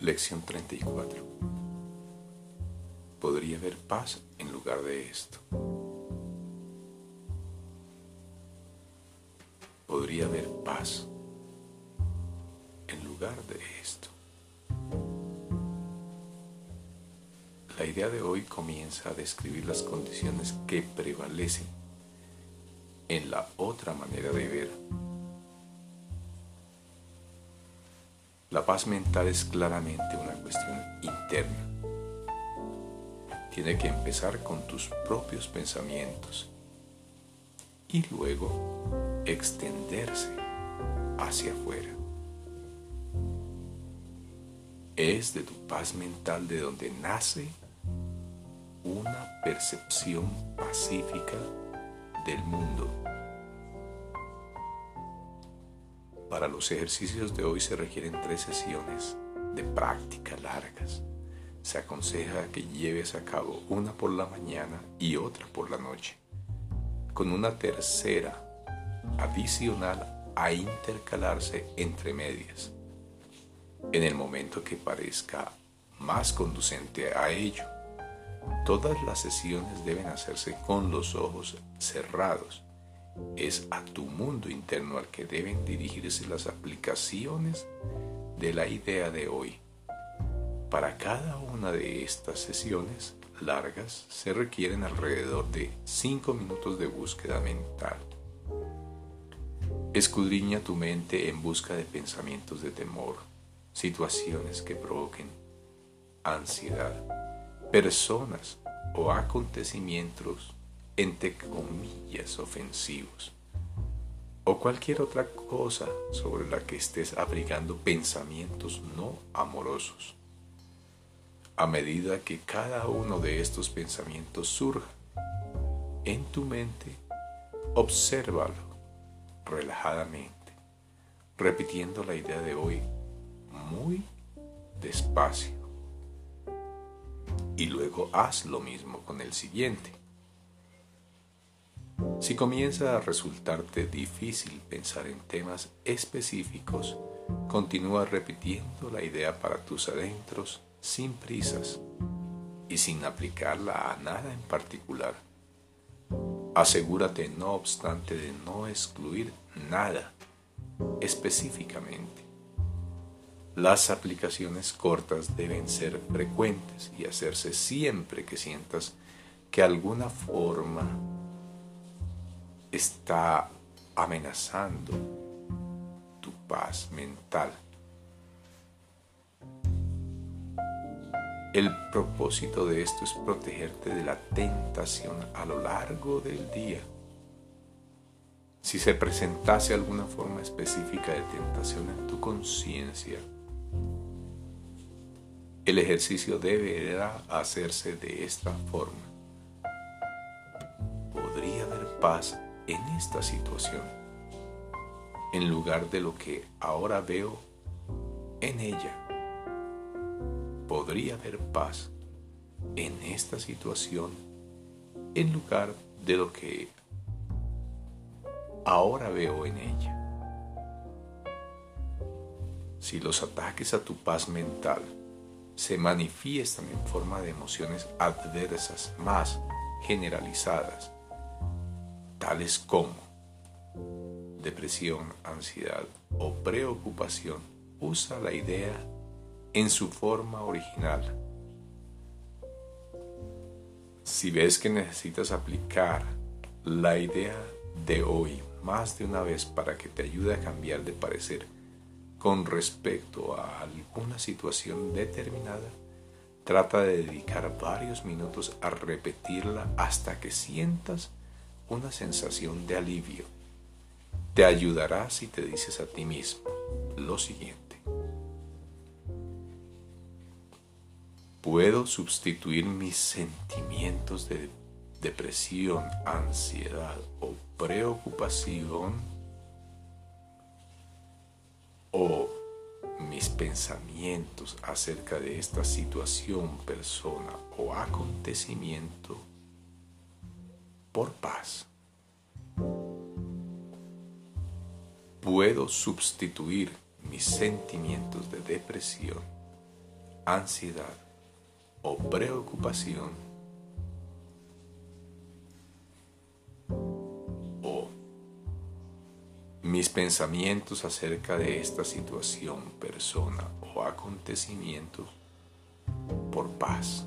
Lección 34. Podría haber paz en lugar de esto. Podría haber paz en lugar de esto. La idea de hoy comienza a describir las condiciones que prevalecen en la otra manera de ver La paz mental es claramente una cuestión interna. Tiene que empezar con tus propios pensamientos y luego extenderse hacia afuera. Es de tu paz mental de donde nace una percepción pacífica del mundo Para los ejercicios de hoy se requieren tres sesiones de práctica largas. Se aconseja que lleves a cabo una por la mañana y otra por la noche, con una tercera adicional a intercalarse entre medias, en el momento que parezca más conducente a ello. Todas las sesiones deben hacerse con los ojos cerrados es a tu mundo interno al que deben dirigirse las aplicaciones de la idea de hoy. Para cada una de estas sesiones largas se requieren alrededor de 5 minutos de búsqueda mental. Escudriña tu mente en busca de pensamientos de temor, situaciones que provoquen ansiedad, personas o acontecimientos entre comillas ofensivos o cualquier otra cosa sobre la que estés abrigando pensamientos no amorosos. A medida que cada uno de estos pensamientos surja en tu mente, obsérvalo relajadamente, repitiendo la idea de hoy muy despacio. Y luego haz lo mismo con el siguiente. Si comienza a resultarte difícil pensar en temas específicos, continúa repitiendo la idea para tus adentros sin prisas y sin aplicarla a nada en particular. Asegúrate, no obstante, de no excluir nada específicamente. Las aplicaciones cortas deben ser frecuentes y hacerse siempre que sientas que alguna forma está amenazando tu paz mental. El propósito de esto es protegerte de la tentación a lo largo del día. Si se presentase alguna forma específica de tentación en tu conciencia, el ejercicio deberá hacerse de esta forma. Podría haber paz en esta situación, en lugar de lo que ahora veo en ella. Podría haber paz en esta situación en lugar de lo que ahora veo en ella. Si los ataques a tu paz mental se manifiestan en forma de emociones adversas más generalizadas, tales como depresión, ansiedad o preocupación, usa la idea en su forma original. Si ves que necesitas aplicar la idea de hoy más de una vez para que te ayude a cambiar de parecer con respecto a alguna situación determinada, trata de dedicar varios minutos a repetirla hasta que sientas una sensación de alivio. Te ayudará si te dices a ti mismo lo siguiente. Puedo sustituir mis sentimientos de depresión, ansiedad o preocupación o mis pensamientos acerca de esta situación, persona o acontecimiento por paz. Puedo sustituir mis sentimientos de depresión, ansiedad o preocupación o mis pensamientos acerca de esta situación, persona o acontecimiento por paz.